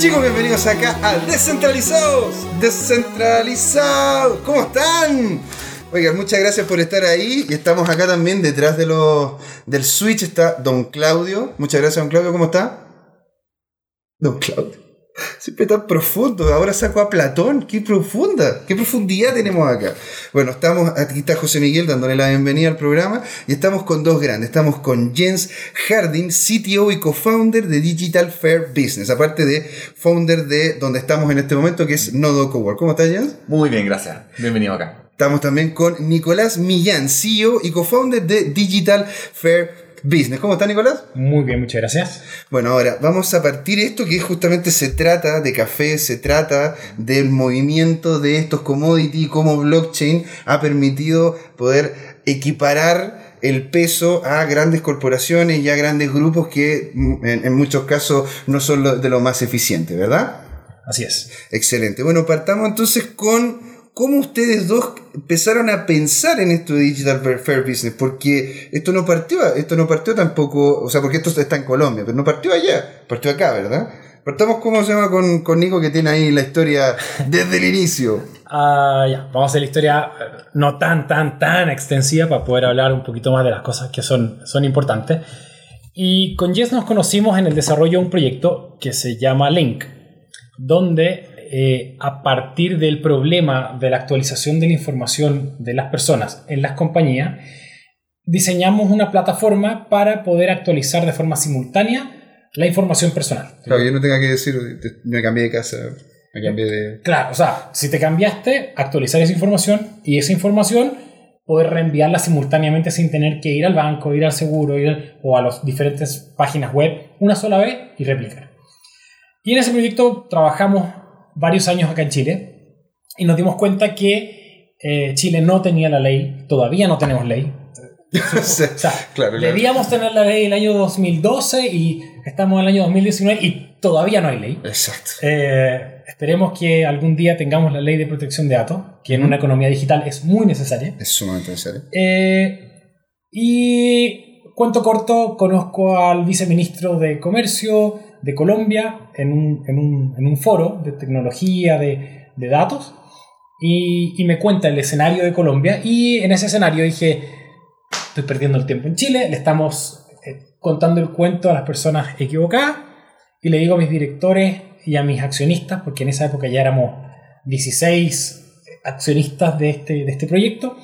chicos, bienvenidos acá a Descentralizados. Descentralizados. ¿Cómo están? Oigan, muchas gracias por estar ahí. Y estamos acá también detrás de los, del Switch está Don Claudio. Muchas gracias, Don Claudio. ¿Cómo está? Don Claudio. Siempre tan profundo. Ahora saco a Platón. Qué profunda. Qué profundidad tenemos acá. Bueno, estamos. Aquí está José Miguel dándole la bienvenida al programa. Y estamos con dos grandes. Estamos con Jens Harding, CTO y co-founder de Digital Fair Business. Aparte de founder de donde estamos en este momento, que es Nodo Cowork. ¿Cómo estás, Jens? Muy bien, gracias. Bienvenido acá. Estamos también con Nicolás Millán, CEO y co-founder de Digital Fair Business. ¿Cómo está Nicolás? Muy bien, muchas gracias. Bueno, ahora vamos a partir esto que justamente se trata de café, se trata del movimiento de estos commodities, cómo blockchain ha permitido poder equiparar el peso a grandes corporaciones y a grandes grupos que mm, en, en muchos casos no son lo- de lo más eficientes, ¿verdad? Así es. Excelente. Bueno, partamos entonces con cómo ustedes dos empezaron a pensar en esto de Digital Fair- Business, porque esto no partió, esto no partió tampoco, o sea, porque esto está en Colombia, pero no partió allá, partió acá, ¿verdad? Partamos, ¿cómo se llama? Con, con Nico, que tiene ahí la historia desde el inicio. Ah, ya, vamos a hacer la historia eh, no tan, tan, tan extensiva para poder hablar un poquito más de las cosas que son, son importantes. Y con Jess nos conocimos en el desarrollo de un proyecto que se llama Link, donde eh, a partir del problema de la actualización de la información de las personas en las compañías, diseñamos una plataforma para poder actualizar de forma simultánea la información personal. Claro, yo no tenga que decir, me cambié de casa, me cambié de... Claro, o sea, si te cambiaste, actualizar esa información y esa información poder reenviarla simultáneamente sin tener que ir al banco, ir al seguro ir al- o a las diferentes páginas web una sola vez y replicar. Y en ese proyecto trabajamos varios años acá en Chile y nos dimos cuenta que eh, Chile no tenía la ley, todavía no tenemos ley. O sea, claro, claro. debíamos tener la ley el año 2012 y estamos en el año 2019 y todavía no hay ley. Exacto. Eh, esperemos que algún día tengamos la ley de protección de datos, que en una economía digital es muy necesaria. Es sumamente necesario. Eh, y cuento corto, conozco al viceministro de Comercio de Colombia en un, en un- en un foro de tecnología de, de datos y, me cuenta el escenario de Colombia y en ese escenario dije, estoy perdiendo el tiempo en Chile, le estamos eh, contando el cuento a las personas equivocadas y le digo a mis directores y a mis accionistas, porque en esa época ya éramos 16 accionistas de este, de este proyecto,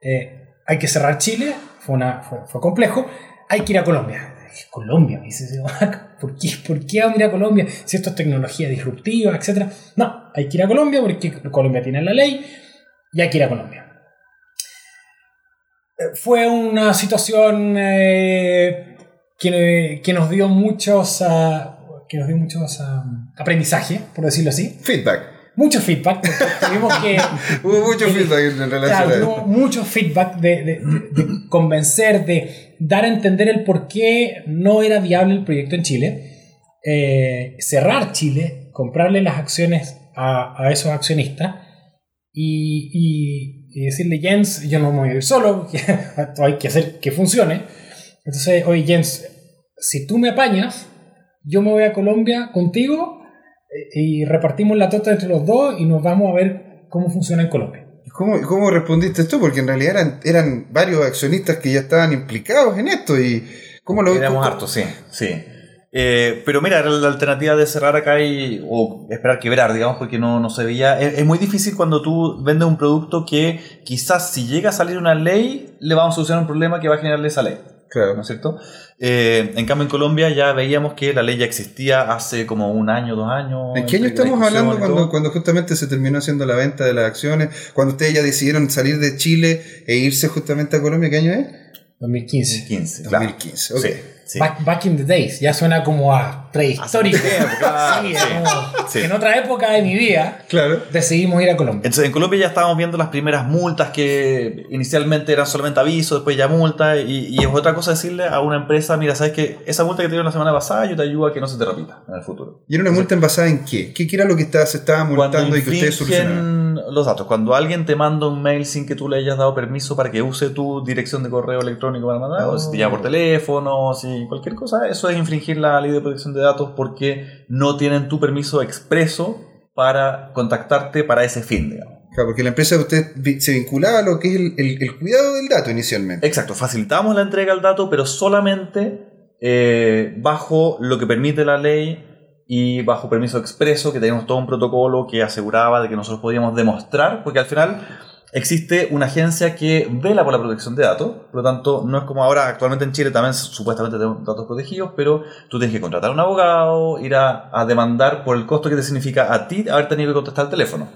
eh, hay que cerrar Chile, fue, una, fue complejo, hay que ir a Colombia. Colombia, dice, ¿por qué, ¿por qué vamos a ir a Colombia si esto es tecnología disruptiva, etcétera? No, hay que ir a Colombia porque Colombia tiene la ley y hay que ir a Colombia. Eh, Fue una situación eh, que, que nos dio muchos, ah, que nos dio muchos ah, aprendizaje, por decirlo así. Feedback. Mucho feedback. Tuvimos que, Hubo mucho feedback en relación Claro, a tuvo mucho feedback de, de- de- convencer, de dar a entender el por qué no era viable el proyecto en Chile, eh, cerrar Chile, comprarle las acciones a, a esos accionistas y, y- y decirle, Jens, yo no me voy a ir solo, hay que hacer que funcione. Entonces, oye, Jens, si tú me apañas, yo me voy a Colombia contigo eh, y repartimos la tota entre los dos y nos vamos a ver cómo funciona en Colombia. ¿Cómo, ¿Cómo respondiste tú? Porque en realidad eran, eran varios accionistas que ya estaban implicados en esto y ¿cómo lo Éramos hartos, sí, sí. Eh, pero mira, la alternativa de cerrar acá y, o esperar quebrar, digamos, porque no, no se veía. Es, es muy difícil cuando tú vendes un producto que quizás si llega a salir una ley, le vamos a solucionar un problema que va a generarle esa ley. Claro. ¿No es cierto? Eh, en cambio, en Colombia ya veíamos que la ley ya existía hace como un año, dos años. ¿En qué año estamos hablando cuando, cuando justamente se terminó haciendo la venta de las acciones? Cuando ustedes ya decidieron salir de Chile e irse justamente a Colombia, ¿qué año es? 2015. 15, claro. 2015, ok. Sí, sí. Back, back in the days, ya suena como a prehistórico. Claro, Sí, sí. En otra época de mi vida Claro. decidimos ir a Colombia. Entonces, en Colombia ya estábamos viendo las primeras multas que inicialmente eran solamente avisos, después ya multa, y, y es otra cosa decirle a una empresa, mira, sabes que esa multa que te dieron la semana pasada, yo te ayudo a que no se te repita en el futuro. ¿Y era una multa en basada en qué? ¿Qué era lo que estaba, se estaba multando y que ustedes solucionaron? los datos. Cuando alguien te manda un mail sin que tú le hayas dado permiso para que use tu dirección de correo electrónico para mandar, o si te llama por teléfono, si cualquier cosa, eso es infringir la ley de protección de datos porque no tienen tu permiso expreso para contactarte para ese fin, digamos. Claro, porque la empresa de usted se vinculaba a lo que es el, el- el cuidado del dato inicialmente. Exacto, facilitamos la entrega del dato, pero solamente eh, bajo lo que permite la ley y bajo permiso expreso, que tenemos todo un protocolo que aseguraba de que nosotros podíamos demostrar, porque al final existe una agencia que vela por la protección de datos, por lo tanto no es como ahora actualmente en Chile también supuestamente tenemos datos protegidos, pero tú tienes que contratar a un abogado, ir a, demandar por el costo que te significa a ti haber tenido que contestar el teléfono,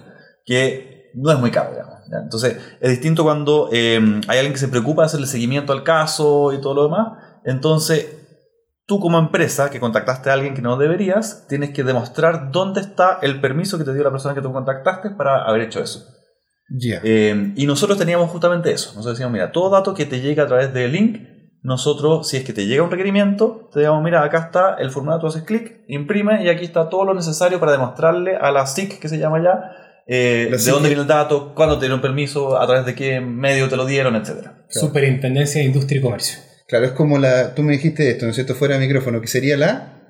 que no es muy caro, digamos. Entonces, es distinto cuando eh, hay alguien que se preocupa de hacerle seguimiento al caso y todo lo demás. Entonces, tú como empresa que contactaste a alguien que no deberías, tienes que demostrar dónde está el permiso que te dio la persona que tú contactaste para haber hecho eso. Ya. Eh, y nosotros teníamos justamente eso. Nosotros decíamos, mira, todo dato que te llega a través de link, nosotros, si es que te llega un requerimiento, te digamos, mira, acá está el formulario, tú haces clic, imprime y aquí está todo lo necesario para demostrarle a la SIC, que se llama ya, eh, de dónde viene el dato, cuándo te dieron permiso, a través de qué medio te lo dieron, etcétera. Superintendencia de Industria y Comercio. Claro, es como la. Tú me dijiste esto, ¿no es cierto? Fuera de micrófono, que sería la.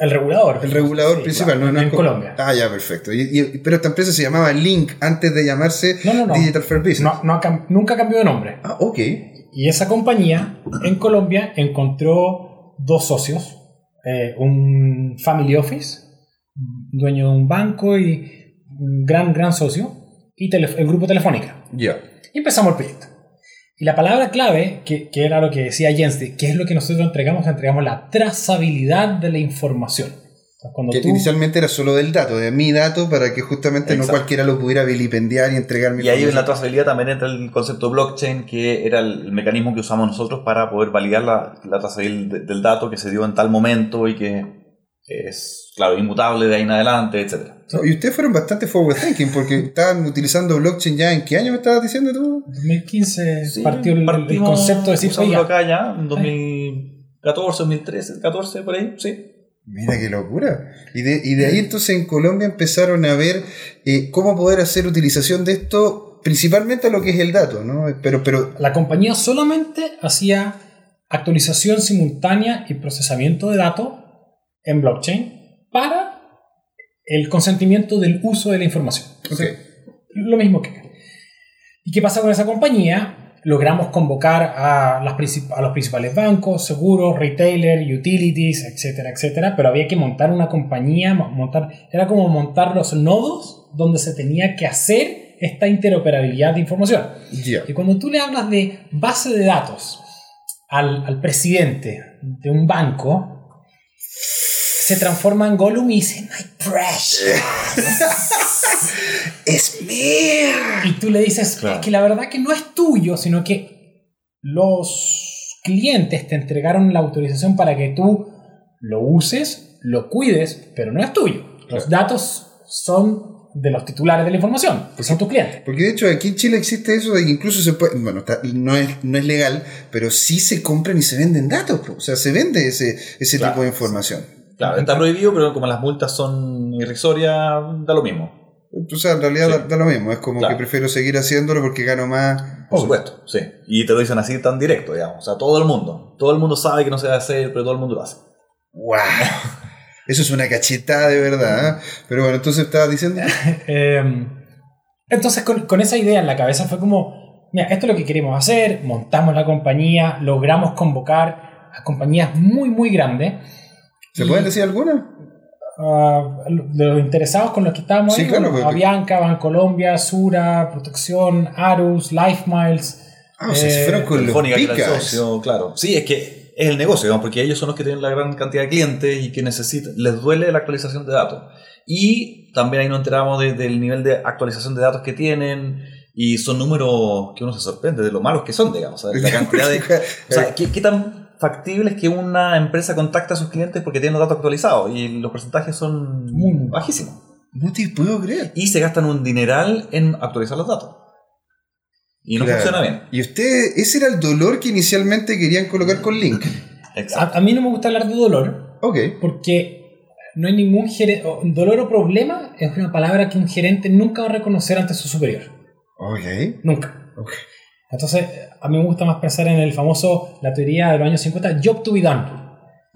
El regulador. El regulador Sí, principal, claro, ¿no? En Colombia. Ah, ya, perfecto. Y- y- pero esta empresa se llamaba Link antes de llamarse No, no, no. Digital Fair Business. No, nunca cambió de nombre. Ah, ok. Y esa compañía en Colombia encontró dos socios, eh, un family office, dueño de un banco y un gran, gran socio, y el grupo Telefónica. Ya. Y empezamos el proyecto. Y la palabra clave, que, que era lo que decía Jens, de qué es lo que nosotros entregamos, entregamos la trazabilidad de la información. Cuando Que tú- inicialmente era solo del dato, de mi dato, para que justamente no cualquiera lo pudiera vilipendiar y entregar mi Y ahí en la trazabilidad también entra el concepto de blockchain, que era el mecanismo que usamos nosotros para poder validar la, la trazabilidad de- del dato que se dio en tal momento y que es, claro, inmutable de ahí en adelante, etcétera. No, y ustedes fueron bastante forward thinking porque estaban utilizando blockchain ya en qué año me estabas diciendo tú? 2015 Sí, partió el, el concepto de oiga, acá ya, en 2014, 2013, 14, por ahí, sí. Mira qué locura. Y de, y de ahí entonces en Colombia empezaron a ver eh, cómo poder hacer utilización de esto, principalmente a lo que es el dato, ¿no? Pero, pero La compañía solamente hacía actualización simultánea y procesamiento de datos en blockchain para el consentimiento del uso de la información. ok. Lo mismo que acá. ¿Y qué pasa con esa compañía? Logramos convocar a, las princip- a los principales bancos, seguros, retailers, utilities, etcétera, etcétera, pero había que montar una compañía, mo- montar, era como montar los nodos donde se tenía que hacer esta interoperabilidad de información. Ya. Y cuando tú le hablas de base de datos al, al presidente de un banco, se transforma en Gollum y dice, My precious. Es mío. Y tú le dices Claro. "Es que la verdad que no es tuyo, sino que los clientes te entregaron la autorización para que tú lo uses, lo cuides, pero no es tuyo. Los datos son de los titulares de la información, que son tus clientes. Porque de hecho aquí en Chile existe eso de que incluso se puede, bueno, está- no, es, no es legal, pero sí se compran y se venden datos, o sea, se vende ese, ese Claro, tipo de información. Claro, está prohibido, pero como las multas son irrisorias, da lo mismo. O sea, en realidad Sí. da, da lo mismo, es como Claro. que prefiero seguir haciéndolo porque gano más. Por supuesto, sí. Y te lo dicen así tan directo, digamos. O sea, todo el mundo. Todo el mundo sabe que no se debe hacer, pero todo el mundo lo hace. ¡Wow! Eso es una cachetada de verdad. ¿eh? Pero bueno, entonces estabas diciendo. Eh, entonces, con, con esa idea en la cabeza fue como, mira, esto es lo que queremos hacer, montamos la compañía, logramos convocar a compañías muy, muy grandes. ¿Se Y, pueden decir alguna? ah, de los interesados con los que estábamos Sí, ahí, claro, bueno, Avianca, Bancolombia, Sura, Protección, Arus, Life Miles. Ah, o sea, se eh, fueron con los picas. socio, claro. Sí, es que es el negocio, digamos, porque ellos son los que tienen la gran cantidad de clientes y que necesitan, les duele la actualización de datos. Y también ahí nos enteramos de- del nivel de actualización de datos que tienen y son números que uno se sorprende de lo malos que son, digamos. o sea, la cantidad de, o sea, ¿qué, qué tan factible es que una empresa contacte a sus clientes porque tienen los datos actualizados? Y los porcentajes son Muy, muy bajísimos. No te puedo creer. Y se gastan un dineral en actualizar los datos. Y no Claro. funciona bien. Y ustedes, ese era el dolor que inicialmente querían colocar con Link. Exacto. A, a mí no me gusta hablar de dolor Ok. porque no hay ningún gerente. Dolor o problema es una palabra que un gerente nunca va a reconocer ante su superior. Ok. Nunca. Ok. Entonces, a mí me gusta más pensar en el famoso, la teoría de los años 50, job to be done.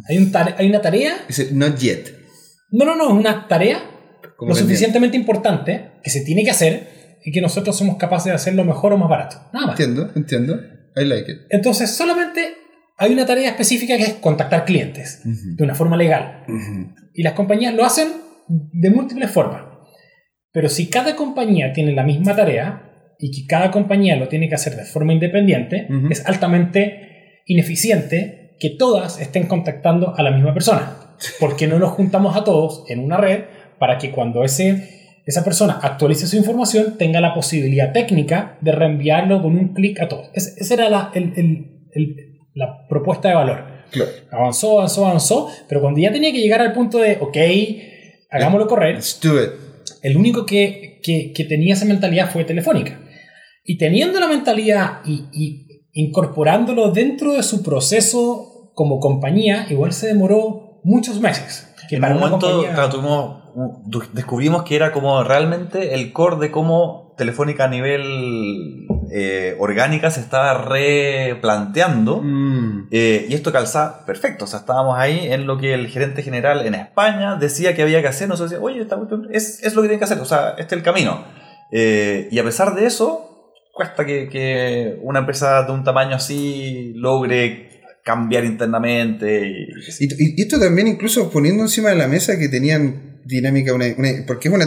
Hay, un hay una tarea, Dice, not yet. no, no, no, es una tarea lo suficientemente importante que se tiene que hacer y que nosotros somos capaces de hacerlo mejor o más barato. Nada más. Entiendo, entiendo. I like it. Entonces, solamente hay una tarea específica que es contactar clientes Ujú. de una forma legal. Ujú. Y las compañías lo hacen de múltiples formas. Pero si cada compañía tiene la misma tarea y que cada compañía lo tiene que hacer de forma independiente, Ujú. es altamente ineficiente que todas estén contactando a la misma persona. Porque no nos juntamos a todos en una red para que cuando ese, esa persona actualice su información tenga la posibilidad técnica de reenviarlo con un clic a todos. Es- esa era la, el- el- el- la propuesta de valor Claro. avanzó, avanzó, avanzó, pero cuando ya tenía que llegar al punto de, ok, hagámoslo correr, Let's do it. el único que, que- que tenía esa mentalidad fue Telefónica. Y teniendo la mentalidad y, y incorporándolo dentro de su proceso como compañía, igual se demoró muchos meses. Que en para un momento compañía- claro, tuvimos- descubrimos que era como realmente el core de cómo Telefónica a nivel eh, orgánica se estaba replanteando. Mm. Eh, y esto calza perfecto. O sea, estábamos ahí en lo que el gerente general en España decía que había que hacer. Nosotros decíamos, oye, esta cuestión es, es lo que tienen que hacer. O sea, este es el camino. Eh, y a pesar de eso, cuesta que, que una empresa de un tamaño así logre cambiar internamente. y- Y, y esto también incluso poniendo encima de la mesa que tenían dinámica, una, una- porque es una,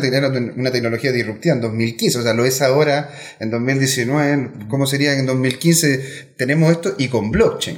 una tecnología disruptiva en 2015, o sea, lo es ahora en 2019, ¿cómo sería en 2015? Tenemos esto y con blockchain.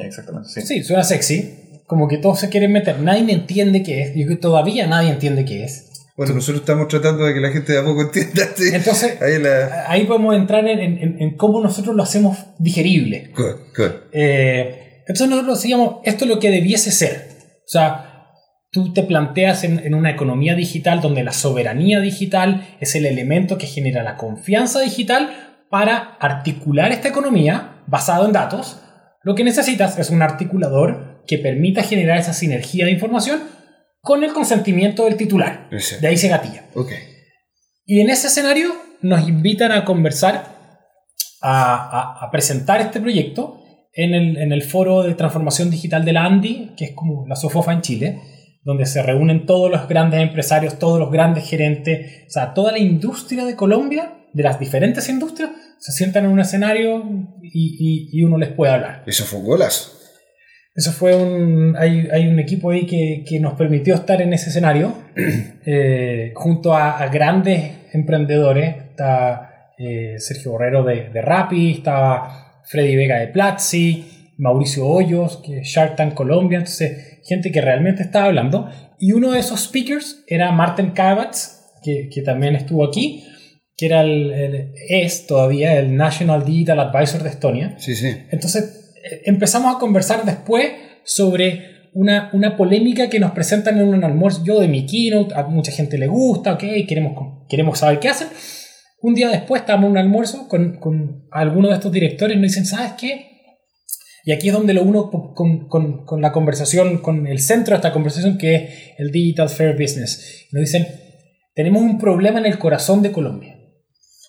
Exactamente, sí. Sí, suena sexy. Como que todos se quieren meter. Nadie entiende qué es. Que todavía nadie entiende qué es. Bueno, nosotros estamos tratando de que la gente de a poco entienda. sí. Entonces, Ahí la... ahí podemos entrar en, en- en cómo nosotros lo hacemos digerible. Good, good. Eh, entonces nosotros decíamos, esto es lo que debiese ser. O sea, tú te planteas en, en una economía digital donde la soberanía digital es el elemento que genera la confianza digital para articular esta economía basado en datos. Lo que necesitas es un articulador que permita generar esa sinergia de información con el consentimiento del titular. De ahí se gatilla. Ok. Y en ese escenario nos invitan a conversar, a, a- a presentar este proyecto en el, en el foro de transformación digital de la ANDI, que es como la SOFOFA en Chile, donde se reúnen todos los grandes empresarios, todos los grandes gerentes, o sea, toda la industria de Colombia, de las diferentes industrias, se sientan en un escenario y, y- y uno les puede hablar. Eso fue un golazo. Eso fue un. Hay, hay un equipo ahí que, que nos permitió estar en ese escenario eh, junto a, a grandes emprendedores. Está eh, Sergio Borrero de, de Rappi, estaba Freddy Vega de Platzi, Mauricio Hoyos, que es Shark Tank Colombia. Entonces, gente que realmente estaba hablando. Y uno de esos speakers era Martin Kabatz, que, que también estuvo aquí, que era el, el- es todavía el National Digital Advisor de Estonia. Sí, sí. Entonces empezamos a conversar después sobre una, una polémica que nos presentan en un almuerzo. Yo de mi keynote, a mucha gente le gusta, ok, queremos, queremos saber qué hacen. Un día después estábamos en un almuerzo con, con algunos de estos directores y nos dicen, ¿sabes qué? Y aquí es donde lo uno con, con- con la conversación, con el centro de esta conversación que es el Digital Fair Business. Nos dicen, tenemos un problema en el corazón de Colombia.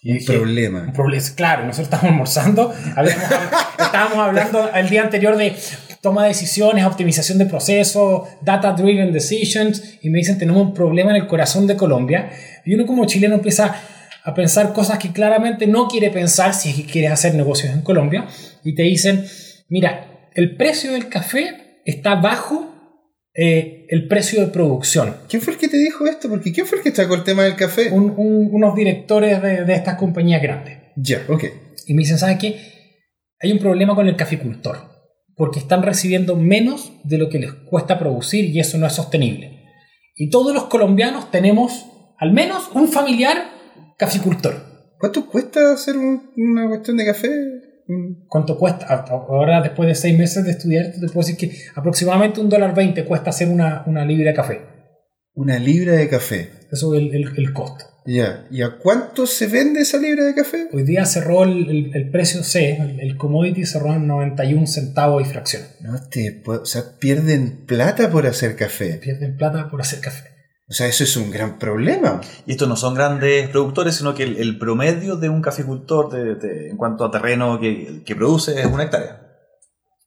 Y Un dije, un problema. problema. Claro, nosotros estábamos almorzando, habíamos- estábamos hablando el día anterior de toma de decisiones, optimización de procesos, data driven decisions, y me dicen tenemos un problema en el corazón de Colombia. Y uno como chileno empieza a pensar cosas que claramente no quiere pensar si es que quieres hacer negocios en Colombia, y te dicen, mira, el precio del café está bajo eh, el precio de producción. ¿Quién fue el que te dijo esto? Porque ¿quién fue el que sacó el tema del café? Un- un- unos directores de, de estas compañías grandes. Ya, ok. Y me dicen, ¿sabes qué? Hay un problema con el caficultor, porque están recibiendo menos de lo que les cuesta producir y eso no es sostenible. Y todos los colombianos tenemos al menos un familiar caficultor. ¿Cuánto cuesta hacer un- una cuestión de café? ¿Cuánto cuesta? Ahora, después de seis meses de estudiar, te puedo decir que aproximadamente un dólar veinte cuesta hacer una, una libra de café. Una libra de café. Eso es el, el- el costo. Ya. ¿Y a cuánto se vende esa libra de café? Hoy día cerró el, el- el precio C, el, el commodity cerró en 91 centavos y fracción. No te puedo- o sea, pierden plata por hacer café. Pierden plata por hacer café. O sea, eso es un gran problema. Y estos no son grandes productores, sino que el, el promedio de un caficultor de- de- en cuanto a terreno que, que produce es una hectárea.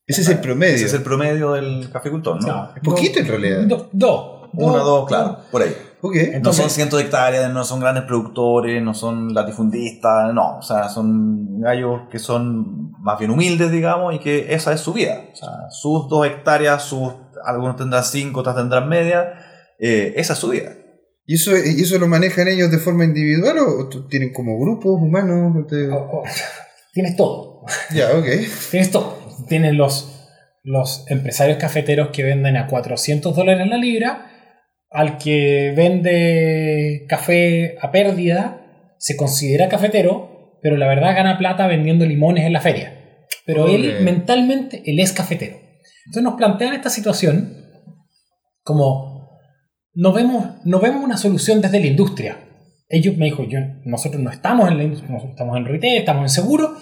Ese es el promedio. Ese es el promedio del caficultor, ¿no? Claro. Poquito, en realidad. Dos. Dos. Una, dos, claro, por ahí. Ok. No Entonces- son cientos de hectáreas, no son grandes productores, no son latifundistas, no. O sea, son gallos que son más bien humildes, digamos, y que esa es su vida. O sea, sus dos hectáreas, sus, algunos tendrán cinco, otras tendrán media. Eh, esa es su vida. ¿Y eso, ¿Y eso lo manejan ellos de forma individual o, tienen como grupos humanos? Te- O- o- Tienes todo. Ya, ok. Tienes todo. Tienes los, los empresarios cafeteros que venden a 400 dólares la libra, al que vende café a pérdida, se considera cafetero, pero la verdad gana plata vendiendo limones en la feria. Pero él mentalmente, él es cafetero. Entonces nos plantean esta situación como no vemos, no vemos una solución desde la industria. Ellos me dijo, yo, nosotros no estamos en la industria, nosotros estamos en retail, estamos en seguro,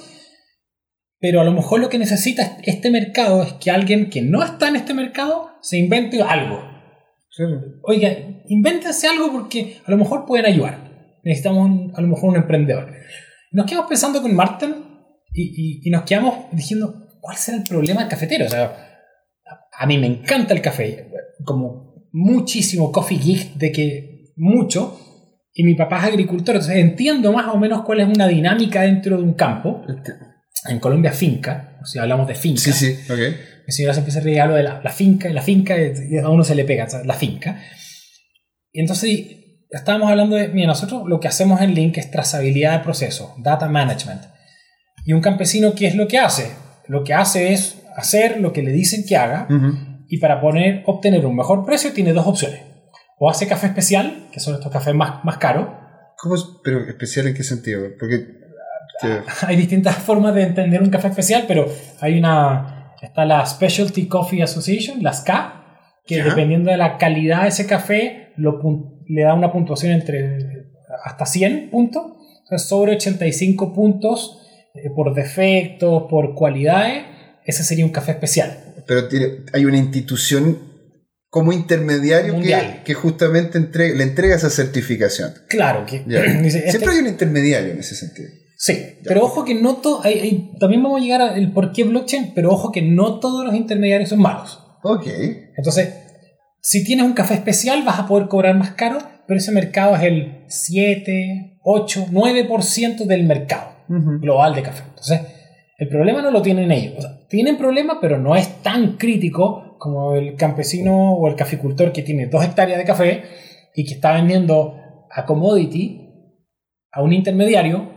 pero a lo mejor lo que necesita este mercado es que alguien que no está en este mercado se invente algo. Oiga, invéntense algo porque a lo mejor pueden ayudar. Necesitamos un- a lo mejor un emprendedor. Nos quedamos pensando con Martin y, y- y nos quedamos diciendo, ¿cuál será el problema del cafetero? O sea, a- a mí me encanta el café, como muchísimo coffee geek, de que mucho, y mi papá es agricultor, entonces entiendo más o menos cuál es una dinámica dentro de un campo. En Colombia, finca, o sea, hablamos de finca. Sí, sí, ok. Mi señora se ríe, hablo de la, la finca y la finca, y a uno se le pega, la finca. Y entonces estábamos hablando de, mira, nosotros lo que hacemos en Link es trazabilidad de procesos, data management. Y un campesino, ¿qué es lo que hace? Lo que hace es hacer lo que le dicen que haga. Y para poner, obtener un mejor precio tiene dos opciones. O hace café especial, que son estos cafés más, más caros. ¿Cómo es? ¿Pero especial en qué sentido? Porque... que- Hay distintas formas de entender un café especial, pero hay una... Está la Specialty Coffee Association, la SCA, que Ya. dependiendo de la calidad de ese café, lo le da una puntuación entre hasta 100 puntos. Entonces, sobre 85 puntos eh, por defectos, por cualidades, ese sería un café especial. Pero tiene- hay una institución como intermediario que, justamente entre- le entrega esa certificación. Claro, que dice, este- Siempre hay un intermediario en ese sentido. Sí, pero ojo que no todo. también vamos a llegar al por qué blockchain, pero ojo que no todos los intermediarios son malos. Ok. Entonces, si tienes un café especial, vas a poder cobrar más caro, pero ese mercado es el 7, 8, 9% del mercado global de café. Entonces, el problema no lo tienen ellos. O sea, tienen problema, pero no es tan crítico como el campesino o el caficultor que tiene dos hectáreas de café y que está vendiendo a commodity a un intermediario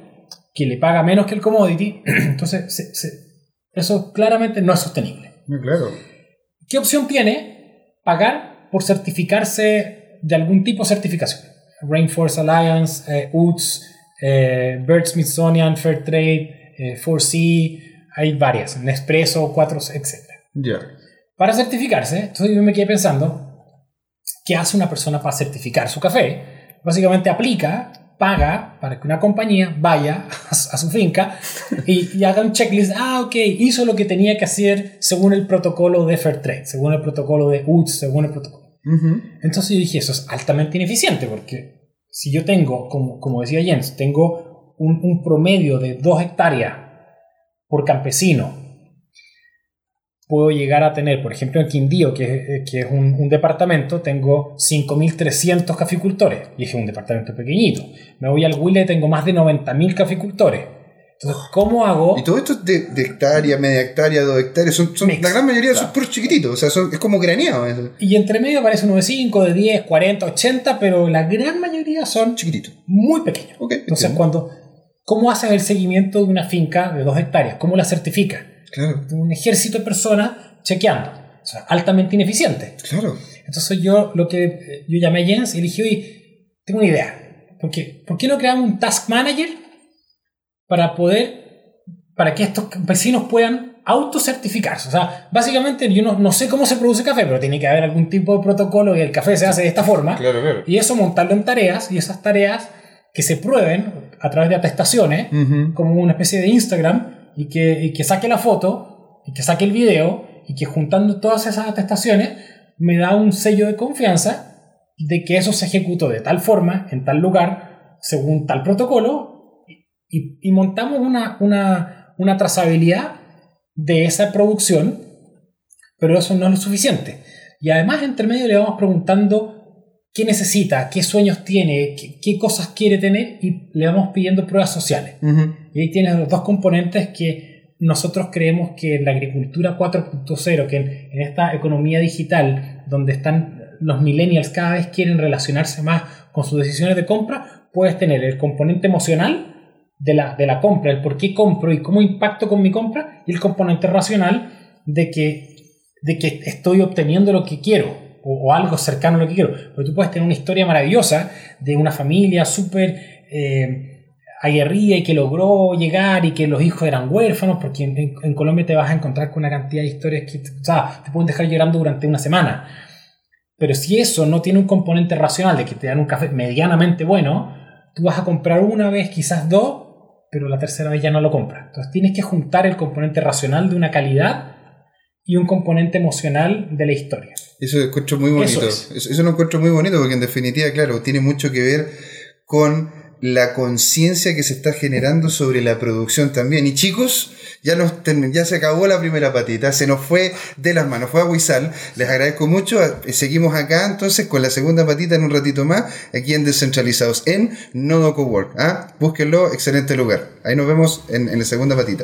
que le paga menos que el commodity. Entonces, se- se- eso claramente no es sostenible. No, claro. ¿Qué opción tiene? Pagar por certificarse de algún tipo de certificación. Rainforest Alliance, eh, UTS, eh, Bird Smithsonian, Fairtrade, eh, 4C, hay varias, Nespresso, 4, etc. Ya. Para certificarse, entonces yo me quedé pensando, ¿qué hace una persona para certificar su café? Básicamente aplica, paga para que una compañía vaya a su, finca y, y haga un checklist. Ah, ok, hizo lo que tenía que hacer según el protocolo de Fairtrade, según el protocolo de UTS, según el protocolo. Ujú. Entonces yo dije, eso es altamente ineficiente porque si yo tengo, como, como decía Jens, tengo un, un promedio de 2 hectáreas por campesino, puedo llegar a tener, por ejemplo, en Quindío, que, es- que es un, un departamento, tengo 5.300 caficultores y es un departamento pequeñito. Me voy al Huile, tengo más de 90.000 caficultores. Entonces, ¿cómo hago? Y todo esto es de, de hectárea, media hectárea, dos hectáreas. Son, la gran mayoría son puros chiquititos. O sea, son, es como craneado. eso. Y entre medio aparece uno de 5, de 10, 40, 80, pero la gran mayoría son Chiquitito. muy pequeños. Entonces, entiendo. cuando, ¿cómo haces el seguimiento de una finca de dos hectáreas? ¿Cómo la certifica? Claro, Un ejército de personas chequeando. O sea, altamente ineficiente. claro. Entonces yo lo que eh, yo llamé a Jens y le dije, oye, tengo una idea. ¿Por qué, ¿Por qué no creamos un task manager para poder, para que estos campesinos puedan autocertificarse. O sea, básicamente yo no, no sé cómo se produce café, pero tiene que haber algún tipo de protocolo y el café se hace de esta forma. Claro, claro. Y eso montarlo en tareas y esas tareas que se prueben a través de atestaciones, Ujú. como una especie de Instagram, y que, y que saque la foto, y que saque el video, y que juntando todas esas atestaciones me da un sello de confianza de que eso se ejecutó de tal forma, en tal lugar, según tal protocolo, y, y montamos una, una, una trazabilidad de esa producción, pero eso no es lo suficiente. Y además, entre medio le vamos preguntando qué necesita, qué sueños tiene, qué, qué cosas quiere tener y le vamos pidiendo pruebas sociales. Ujú. Y ahí tienes los dos componentes que nosotros creemos que en la agricultura 4.0, que en, en esta economía digital, donde están los millennials cada vez quieren relacionarse más con sus decisiones de compra, puedes tener el componente emocional de la, de la compra, el por qué compro y cómo impacto con mi compra, y el componente racional de que, de que estoy obteniendo lo que quiero o, algo cercano a lo que quiero. Porque tú puedes tener una historia maravillosa de una familia súper eh, aguerrida y que logró llegar y que los hijos eran huérfanos, porque en- en Colombia te vas a encontrar con una cantidad de historias que o sea, te pueden dejar llorando durante una semana. Pero si eso no tiene un componente racional de que te dan un café medianamente bueno, tú vas a comprar una vez, quizás dos, pero la tercera vez ya no lo compras. Entonces tienes que juntar el componente racional de una calidad y un componente emocional de la historia. Eso lo encuentro muy bonito. Eso es. eso lo encuentro muy bonito porque en definitiva, claro, tiene mucho que ver con la conciencia que se está generando sobre la producción también. Y chicos, ya, nos ya se acabó la primera patita, se nos fue de las manos, fue a Huizal. Les agradezco mucho. Seguimos acá entonces con la segunda patita en un ratito más, aquí en Descentralizados, en Nodo Cowork. ¿ah? Búsquenlo, excelente lugar. Ahí nos vemos en, en la segunda patita.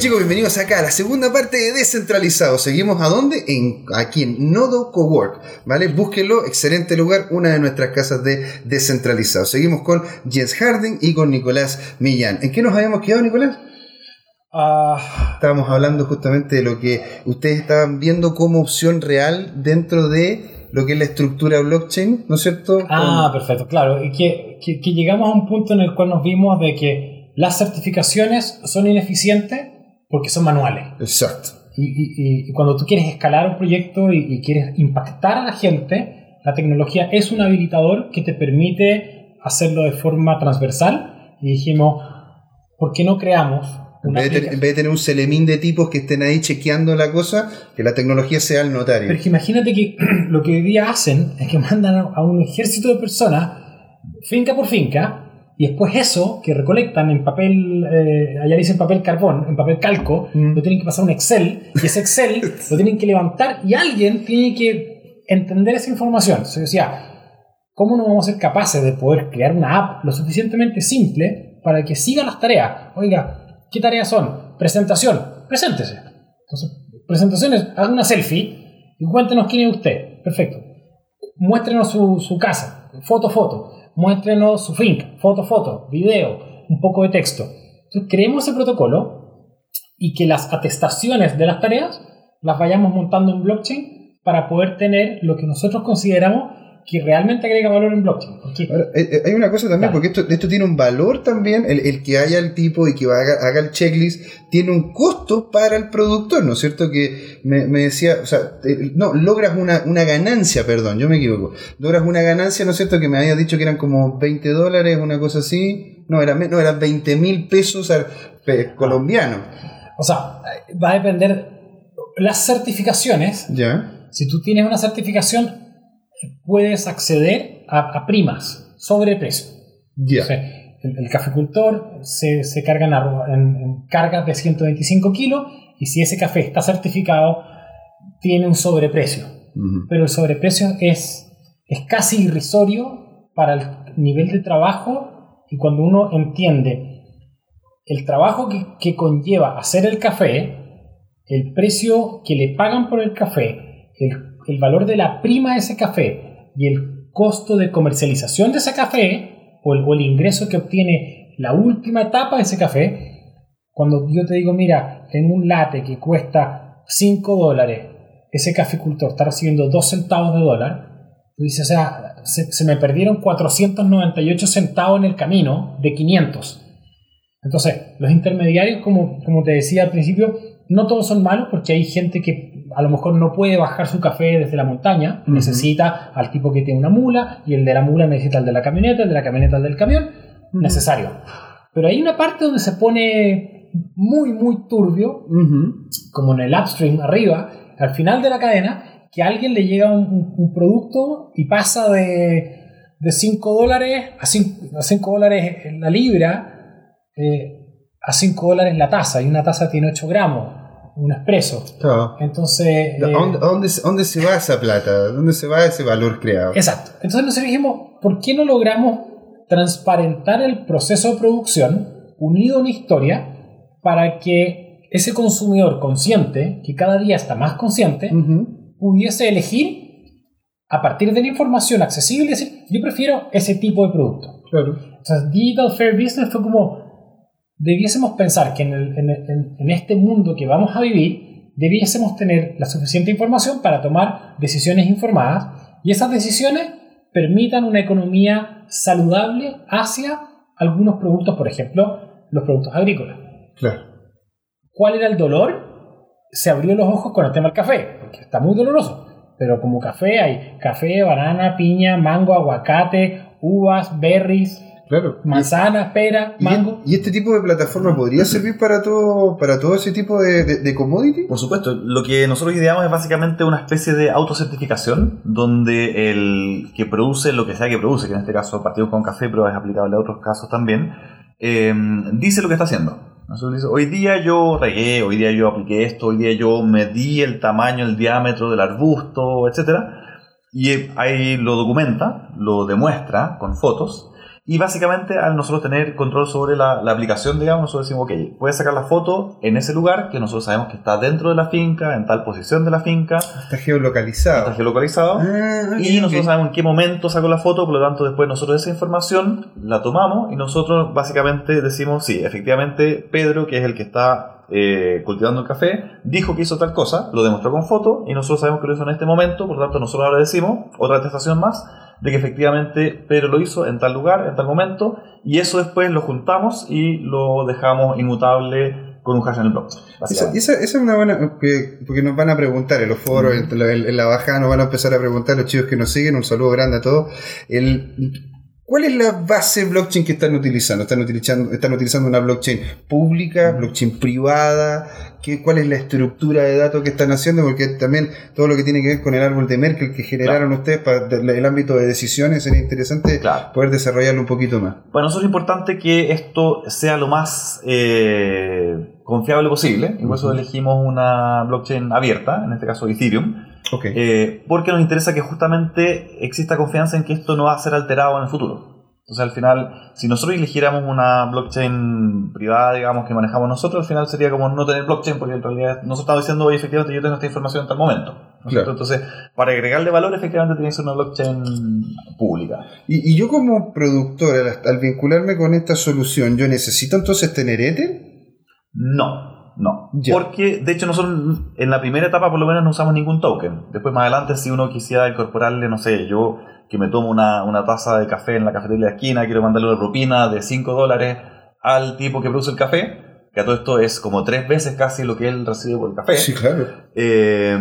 Chicos, bienvenidos acá a la segunda parte de Descentralizado. Seguimos a dónde? En, aquí en Nodo Cowork, ¿vale? Búsquenlo, excelente lugar, una de nuestras casas de Descentralizado. Seguimos con Jens Harding y con Nicolás Millán. ¿En qué nos habíamos quedado, Nicolás? Ah, Estábamos hablando justamente de lo que ustedes estaban viendo como opción real dentro de lo que es la estructura blockchain, ¿no es cierto? Ah, perfecto, claro. Y que, que- que llegamos a un punto en el cual nos vimos de que las certificaciones son ineficientes porque son manuales. Exacto. Y, y- y- cuando tú quieres escalar un proyecto y, y quieres impactar a la gente, la tecnología es un habilitador que te permite hacerlo de forma transversal. Y dijimos, ¿por qué no creamos En una vez, ten- aplica- en vez de tener un selemín de tipos que estén ahí chequeando la cosa, que la tecnología sea el notario. Pero que imagínate que lo que hoy día hacen es que mandan a un ejército de personas, finca por finca, y después eso que recolectan en papel, eh, allá dicen papel carbón, en papel calco, Mm. lo tienen que pasar a un Excel, y ese Excel lo tienen que levantar y alguien tiene que entender esa información. Se decía, ¿cómo no vamos a ser capaces de poder crear una app lo suficientemente simple para que siga las tareas? Oiga, ¿qué tareas son? Presentación, preséntese. Entonces, presentaciones, haga una selfie y cuéntenos quién es usted. Perfecto. Muéstrenos su, su casa, foto, foto. Muéstrenos su finca, foto, foto, video, un poco de texto. Entonces, creemos ese protocolo y que las atestaciones de las tareas las vayamos montando en blockchain para poder tener lo que nosotros consideramos que realmente agrega valor en blockchain. Porque Ahora, eh, eh, hay una cosa también, Claro. porque esto, esto tiene un valor también, el, el que haya el tipo y que haga, haga el checklist, tiene un costo para el productor, ¿no es cierto? Que me, me decía, o sea, eh, no, logras una, una ganancia, perdón, yo me equivoco, logras una ganancia, ¿no es cierto? Que me había dicho que eran como 20 dólares, una cosa así, no, era, me- no, eran 20 mil pesos colombianos, O sea, va a depender. Las certificaciones, ¿ya? si tú tienes una certificación, puedes acceder a, a primas sobre precio. Ya. O sea, el, el caficultor se, se carga en, en- en cargas de 125 kilos y si ese café está certificado, tiene un sobreprecio. Ujú. pero el sobreprecio es, es casi irrisorio para el nivel de trabajo y cuando uno entiende el trabajo que, que conlleva hacer el café, el precio que le pagan por el café, el, el valor de la prima de ese café y el costo de comercialización de ese café o el, ingreso que obtiene la última etapa de ese café, cuando yo te digo, mira, en un latte que cuesta 5 dólares, ese caficultor está recibiendo 2 centavos de dólar, tú dices, o sea, se, se me perdieron 498 centavos en el camino de 500. Entonces, los intermediarios, como, como te decía al principio, no todos son malos porque hay gente que a lo mejor no puede bajar su café desde la montaña, necesita al tipo que tiene una mula y el de la mula necesita al de la camioneta, el de la camioneta al del camión, necesario. Pero hay una parte donde se pone muy, muy turbio, como en el upstream arriba, al final de la cadena, que a alguien le llega un, un- un producto y pasa de, de 5 dólares a 5 dólares en la libra eh, a 5 dólares la taza, y una taza tiene 8 gramos, un expreso. Claro. Entonces... ¿A eh, dónde, dónde dónde se va esa plata? ¿A ¿Dónde se va ese valor creado? Exacto. Entonces nosotros dijimos, ¿por qué no logramos transparentar el proceso de producción unido a una historia para que ese consumidor consciente, que cada día está más consciente, Ujú. pudiese elegir a partir de la información accesible y decir, yo prefiero ese tipo de producto. Claro. Entonces, Digital Fair Business fue como, debiésemos pensar que en, el- en el- en- en este mundo que vamos a vivir, debiésemos tener la suficiente información para tomar decisiones informadas y esas decisiones permitan una economía saludable hacia algunos productos, por ejemplo, los productos agrícolas. Claro. ¿Cuál era el dolor? Se abrió los ojos con el tema del café, porque está muy doloroso. Pero como café hay café, banana, piña, mango, aguacate, uvas, berries, Claro. manzana, pera, ¿Y, mango. y este tipo de plataforma podría servir para todo, para todo ese tipo de, de, de commodity? Por supuesto, lo que nosotros ideamos es básicamente una especie de autocertificación donde el que produce lo que sea que produce, que en este caso partimos con café, pero es aplicable a otros casos también, eh, dice lo que está haciendo. Nosotros dice, hoy día yo regué, hoy día yo apliqué esto, hoy día yo medí el tamaño, el diámetro del arbusto, etcétera Y eh, ahí lo documenta, lo demuestra con fotos. Y básicamente al nosotros tener control sobre la, la aplicación, digamos, nosotros decimos, ok, puedes sacar la foto en ese lugar que nosotros sabemos que está dentro de la finca, en tal posición de la finca, Está geolocalizado. está geolocalizado. Ah, Y ok, nosotros sabemos en qué momento sacó la foto, por lo tanto después nosotros esa información la tomamos y nosotros básicamente decimos, sí, efectivamente Pedro, que es el que está eh, cultivando el café, dijo que hizo tal cosa, lo demostró con foto y nosotros sabemos que lo hizo en este momento, por lo tanto nosotros ahora decimos, otra atestación más, de que efectivamente Pedro lo hizo en tal lugar, en tal momento, y eso después lo juntamos y lo dejamos inmutable con un hash en el blockchain. Esa, esa, esa es una buena. que- porque nos van a preguntar en los foros, en, la, en la bajada, nos van a empezar a preguntar los chicos que nos siguen. Un saludo grande a todos. El, ¿Cuál es la base blockchain que están utilizando? ¿Están utilizando, están utilizando una blockchain pública, blockchain privada? ¿Qué, ¿Cuál es la estructura de datos que están haciendo? Porque también todo lo que tiene que ver con el árbol de Merkel que generaron ustedes para el ámbito de decisiones sería interesante Claro. poder desarrollarlo un poquito más. Para nosotros es importante que esto sea lo más eh, confiable posible, y por eso elegimos una blockchain abierta, en este caso Ethereum, Ok. eh, porque nos interesa que justamente exista confianza en que esto no va a ser alterado en el futuro. Entonces al final, si nosotros eligiéramos una blockchain privada, digamos, que manejamos nosotros, al final sería como no tener blockchain, porque en realidad nosotros estamos diciendo, oye, efectivamente yo tengo esta información en tal momento. Claro. Entonces, para agregarle valor, efectivamente tiene que ser una blockchain pública. Y, y yo como productor, al, al vincularme con esta solución, ¿yo necesito entonces tener Ether? No, no. Porque, de hecho, nosotros en la primera etapa por lo menos no usamos ningún token. Después, más adelante, si uno quisiera incorporarle, no sé, yo que me tomo una, una taza de café en la cafetería de la esquina, quiero mandarle una propina de 5 dólares al tipo que produce el café, que a todo esto es como tres veces casi lo que él recibe por el café. Sí, claro. Eh,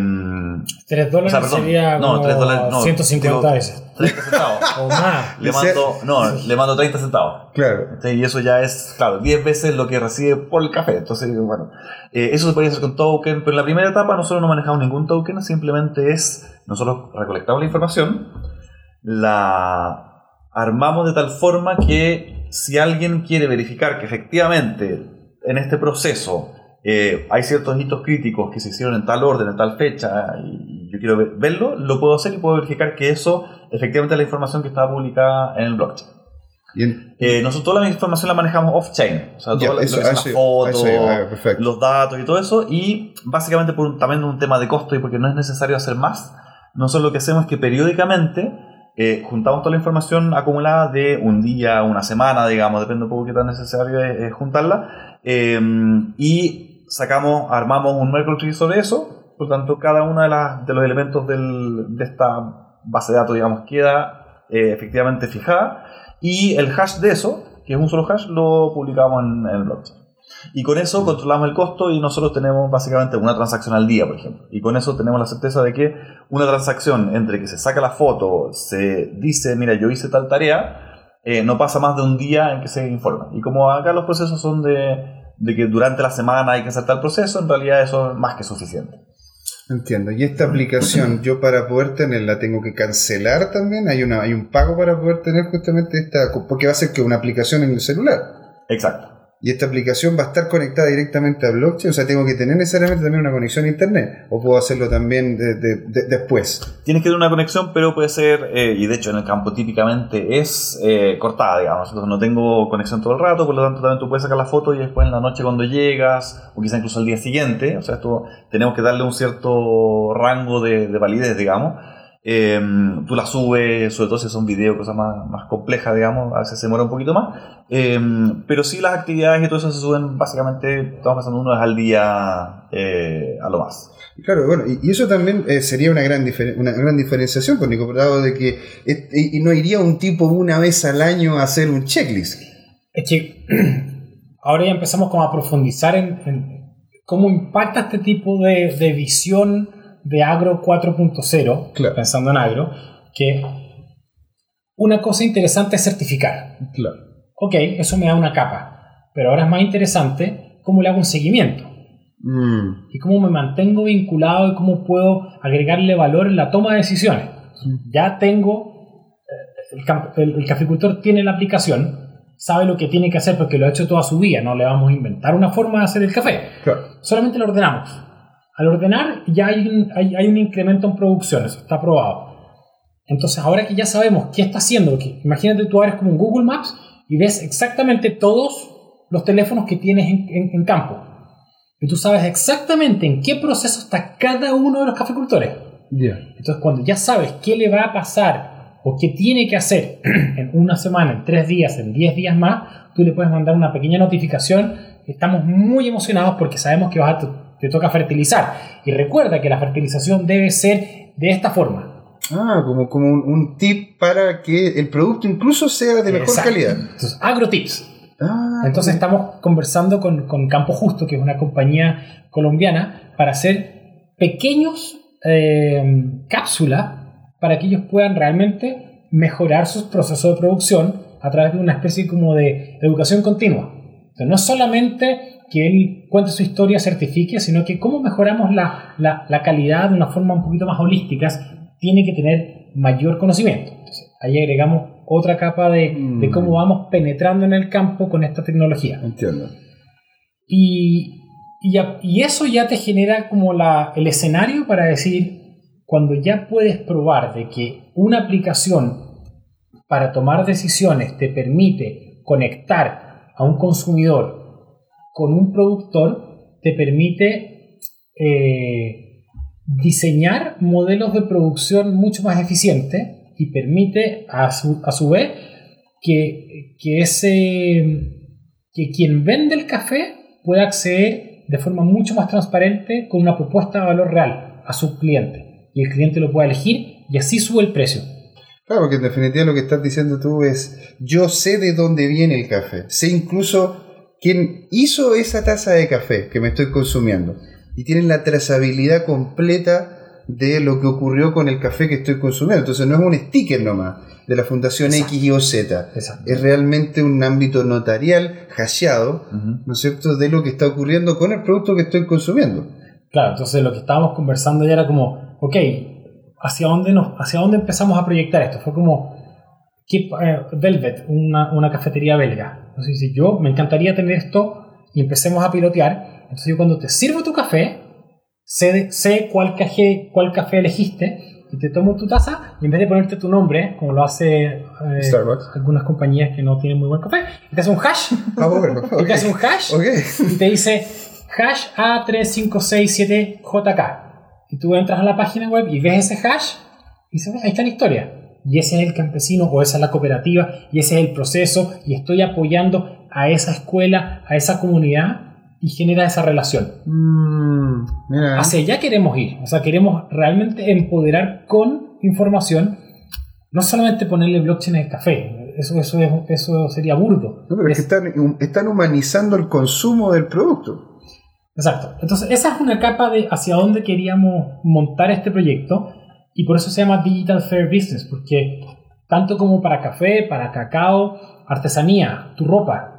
3 dólares O sea, perdón, sería no, como tres dólares, no, 150 digo- veces. 30 centavos. O más. le mando, no, le mando 30 centavos. Claro. ¿cachai? Y eso ya es, claro, 10 veces lo que recibe por el café. Entonces, bueno, eh, eso se podría hacer con token, pero en la primera etapa nosotros no manejamos ningún token, simplemente es, nosotros recolectamos la información, la armamos de tal forma que si alguien quiere verificar que efectivamente en este proceso eh, hay ciertos hitos críticos que se hicieron en tal orden, en tal fecha, y yo quiero ver- verlo, lo puedo hacer y puedo verificar que eso efectivamente es la información que estaba publicada en el blockchain. Y en- Eh, nosotros toda la información la manejamos off-chain, o sea, son a las fotos, los datos y todo eso, y básicamente por un- también un tema de costo y porque no es necesario hacer más, nosotros lo que hacemos es que periódicamente eh, juntamos toda la información acumulada de un día, una semana, digamos, depende un poco qué tan necesario es, es juntarla, eh, y sacamos, armamos un Merkle tree sobre eso, por lo tanto cada uno de, las- de los elementos del- de esta base de datos, digamos, queda eh, efectivamente fijada, y el hash de eso, que es un solo hash, lo publicamos en, en el blockchain. Y con eso controlamos el costo y nosotros tenemos básicamente una transacción al día, por ejemplo. Y con eso tenemos la certeza de que una transacción entre que se saca la foto, se dice, mira, yo hice tal tarea, eh, no pasa más de un día en que se informa. Y como acá los procesos son de, de que durante la semana hay que hacer tal proceso, en realidad eso es más que suficiente. Entiendo. Y esta aplicación, yo para poder tenerla, tengo que cancelar también. Hay una, hay un pago para poder tener justamente esta, porque va a ser que una aplicación en el celular. Exacto. Y esta aplicación va a estar conectada directamente a blockchain. O sea, tengo que tener necesariamente también una conexión a internet. O puedo hacerlo también de- de- de- después. Tienes que tener una conexión, pero puede ser, eh, y de hecho en el campo típicamente es eh, cortada, digamos. Entonces no tengo conexión todo el rato, por lo tanto también tú puedes sacar la foto y después en la noche cuando llegas, o quizá incluso al día siguiente, o sea, esto tenemos que darle un cierto rango de validez, digamos. Eh, tú la subes, sobre todo si son videos, cosas más, más complejas, digamos, a veces se demora un poquito más. Eh, pero sí las actividades y todo eso se suben básicamente, estamos pensando uno es al día eh, a lo más. Y Claro, bueno, y, y eso también eh, sería una gran, una gran diferenciación con Nico, de que y y no iría un tipo una vez al año a hacer un checklist. Es que ahora ya empezamos como a profundizar en, en cómo impacta este tipo de, de visión de agro 4.0, Claro. pensando en agro, que una cosa interesante es certificar. Claro. Ok, eso me da una capa, pero ahora es más interesante cómo le hago un seguimiento Mm, y cómo me mantengo vinculado y cómo puedo agregarle valor en la toma de decisiones. Ya tengo, eh, el- el caficultor tiene la aplicación, sabe lo que tiene que hacer porque lo ha hecho toda su vida, no le vamos a inventar una forma de hacer el café, claro. solamente lo ordenamos. Al ordenar ya hay un, hay, hay un incremento en producción, eso está probado. Entonces ahora que ya sabemos qué está haciendo, imagínate tú eres como un Google Maps y ves exactamente todos los teléfonos que tienes en, en- en campo. Y tú sabes exactamente en qué proceso está cada uno de los caficultores. Ya. Entonces, cuando ya sabes qué le va a pasar o qué tiene que hacer en una semana, en tres días, en diez días más, tú le puedes mandar una pequeña notificación. Estamos muy emocionados porque sabemos que vas a, te toca fertilizar. Y recuerda que la fertilización debe ser de esta forma. Ah, como, como un, un tip para que el producto incluso sea de mejor Exacto. calidad. Entonces, agrotips. Ah, Entonces estamos conversando con, con Campo Justo, que es una compañía colombiana, para hacer pequeños eh, cápsulas para que ellos puedan realmente mejorar sus procesos de producción a través de una especie como de educación continua. Entonces, no solamente que él cuente su historia, certifique, sino que cómo mejoramos la, la- la calidad de una forma un poquito más holística, tiene que tener mayor conocimiento. Entonces, ahí agregamos otra capa de, de Mm. cómo vamos penetrando en el campo con esta tecnología. entiendo. Y, y, y eso ya te genera como la, el escenario para decir, cuando ya puedes probar de que una aplicación para tomar decisiones te permite conectar a un consumidor con un productor, te permite eh, diseñar modelos de producción mucho más eficientes y permite a su, a su vez que, que ese que quien vende el café pueda acceder de forma mucho más transparente con una propuesta de valor real a su cliente y el cliente lo pueda elegir y así sube el precio. Claro, porque en definitiva lo que estás diciendo tú es, yo sé de dónde viene el café, sé incluso quién hizo esa taza de café que me estoy consumiendo y tienen la trazabilidad completa de lo que ocurrió con el café que estoy consumiendo. Entonces no es un sticker nomás de la Fundación Exacto. X, Y o Z. Exacto. Es realmente un ámbito notarial, hasheado, Ujú. ¿no es cierto?, de lo que está ocurriendo con el producto que estoy consumiendo. Claro, entonces lo que estábamos conversando ya era como, ok, ¿hacia dónde, nos, hacia dónde empezamos a proyectar esto? Fue como ¿qué- eh, Velvet, una, una cafetería belga. Entonces dice, yo me encantaría tener esto y empecemos a pilotear. Entonces yo cuando te sirvo tu café, sé, sé cuál, café, cuál café elegiste y te tomo tu taza y en vez de ponerte tu nombre, como lo hace eh, Starbucks. algunas compañías que no tienen muy buen café, te hace un hash Ah, bueno, y te hace un hash y te dice hash A3567JK. Y tú entras a la página web y ves ese hash y dices, ahí está la historia. Y ese es el campesino o esa es la cooperativa y ese es el proceso y estoy apoyando a esa escuela, a esa comunidad y genera esa relación. Mm, mira. Hacia allá queremos ir. O sea, queremos realmente empoderar con información, no solamente ponerle blockchain al café. Eso, eso, es- eso sería burdo. No, pero es que están, están humanizando el consumo del producto. Exacto. Entonces, esa es una capa de hacia dónde queríamos montar este proyecto y por eso se llama Digital Fair Business, porque tanto como para café, para cacao, artesanía, tu ropa.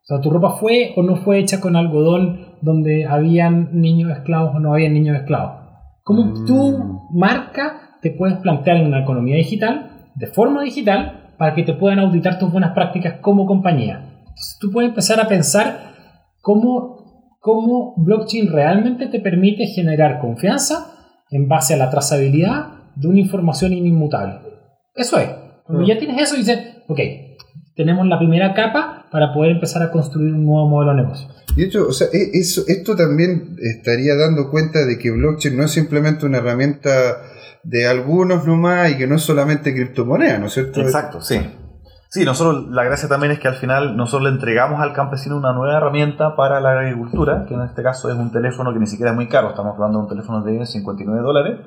O sea, tu ropa fue o no fue hecha con algodón donde habían niños esclavos o no habían niños esclavos. ¿Cómo Mm. tu marca te puedes plantear en una economía digital, de forma digital, para que te puedan auditar tus buenas prácticas como compañía? Entonces, tú puedes empezar a pensar cómo, cómo blockchain realmente te permite generar confianza en base a la trazabilidad de una información inmutable. Eso es. Cuando Mm. ya tienes eso, dices, ok, tenemos la primera capa para poder empezar a construir un nuevo modelo de negocio. Y hecho, o sea, e- eso, esto también estaría dando cuenta de que blockchain no es simplemente una herramienta de algunos nomás y que no es solamente criptomoneda, ¿no es cierto? Exacto, sí. Sí, nosotros la gracia también es que al final nosotros le entregamos al campesino una nueva herramienta para la agricultura, que en este caso es un teléfono que ni siquiera es muy caro, estamos hablando de un teléfono de 59 dólares.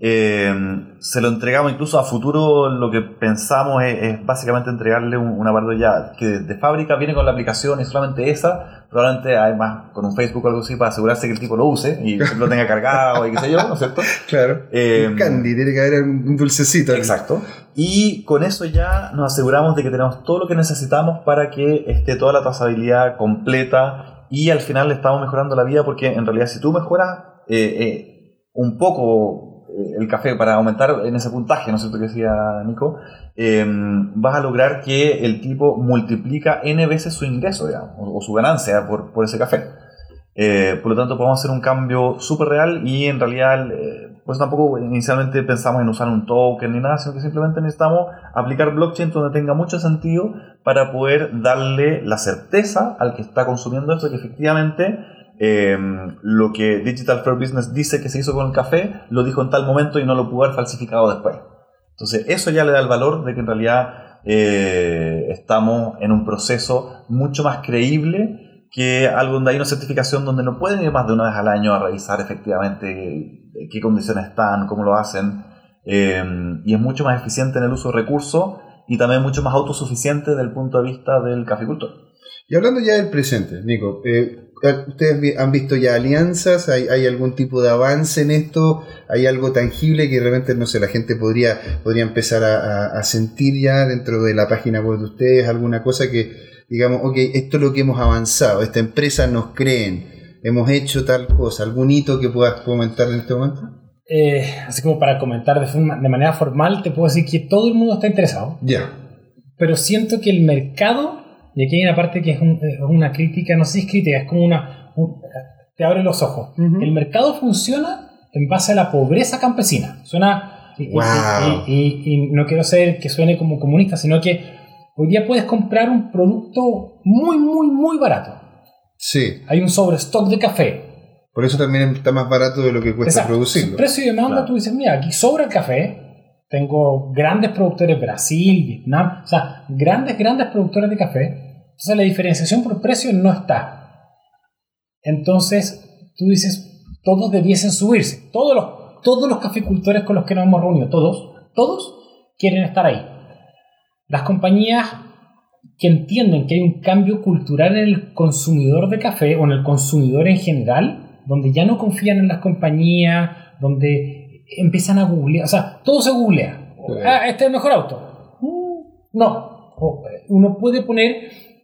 Eh, se lo entregamos incluso a futuro, lo que pensamos es, es básicamente entregarle un, un aparato ya que de, de fábrica viene con la aplicación y solamente esa, probablemente además con un Facebook o algo así para asegurarse que el tipo lo use y lo tenga cargado y qué sé yo, ¿no es cierto? Claro. Eh, un candy, tiene que haber un dulcecito. Exacto. Y con eso ya nos aseguramos de que tenemos todo lo que necesitamos para que esté toda la trazabilidad completa y al final le estamos mejorando la vida porque en realidad si tú mejoras eh, eh, un poco eh, el café para aumentar en ese puntaje, ¿no es cierto que decía Nico? Eh, vas a lograr que el tipo multiplica n veces su ingreso, digamos, o su ganancia por, por ese café. Eh, por lo tanto, podemos hacer un cambio súper real y en realidad, eh, pues tampoco inicialmente pensamos en usar un token ni nada, sino que simplemente necesitamos aplicar blockchain donde tenga mucho sentido para poder darle la certeza al que está consumiendo esto que efectivamente eh, lo que Digital Fair Business dice que se hizo con el café, lo dijo en tal momento y no lo pudo haber falsificado después. Entonces, eso ya le da el valor de que en realidad eh, estamos en un proceso mucho más creíble que donde hay una certificación donde no pueden ir más de una vez al año a revisar efectivamente qué condiciones están, cómo lo hacen, eh, y es mucho más eficiente en el uso de recursos y también mucho más autosuficiente desde el punto de vista del caficultor. Y hablando ya del presente, Nico, eh, ¿ustedes vi- han visto ya alianzas? ¿Hay, hay algún tipo de avance en esto? ¿Hay algo tangible que de repente, no sé, la gente podría, podría empezar a sentir ya dentro de la página web de ustedes? ¿Alguna cosa que, digamos, ok, esto es lo que hemos avanzado, esta empresa nos creen, hemos hecho tal cosa? ¿Algún hito que puedas comentar en este momento? Eh, así como para comentar de, forma- de manera formal, te puedo decir que todo el mundo está interesado, Ya. pero siento que el mercado, y aquí hay una parte que es, un- es una crítica, no sé si es crítica, es como una... un- te abre los ojos. El mercado funciona en base a la pobreza campesina. Suena... y- y no quiero ser que suene como comunista, sino que hoy día puedes comprar un producto muy, muy, muy barato. Sí, Hay un sobrestock de café. por eso también está más barato de lo que cuesta Exacto. producirlo. Precio y demanda, Claro. tú dices, mira, aquí sobra el café. Tengo grandes productores, Brasil, Vietnam, o sea, grandes, grandes productores de café. Entonces la diferenciación por precio no está. Entonces, tú dices, todos debiesen subirse. Todos los, todos los caficultores con los que nos hemos reunido, todos, todos quieren estar ahí. Las compañías que entienden que hay un cambio cultural en el consumidor de café o en el consumidor en general, donde ya no confían en las compañías, donde empiezan a googlear, o sea, todo se googlea. Ah, este es el mejor auto. Mm, No, eh, uno puede poner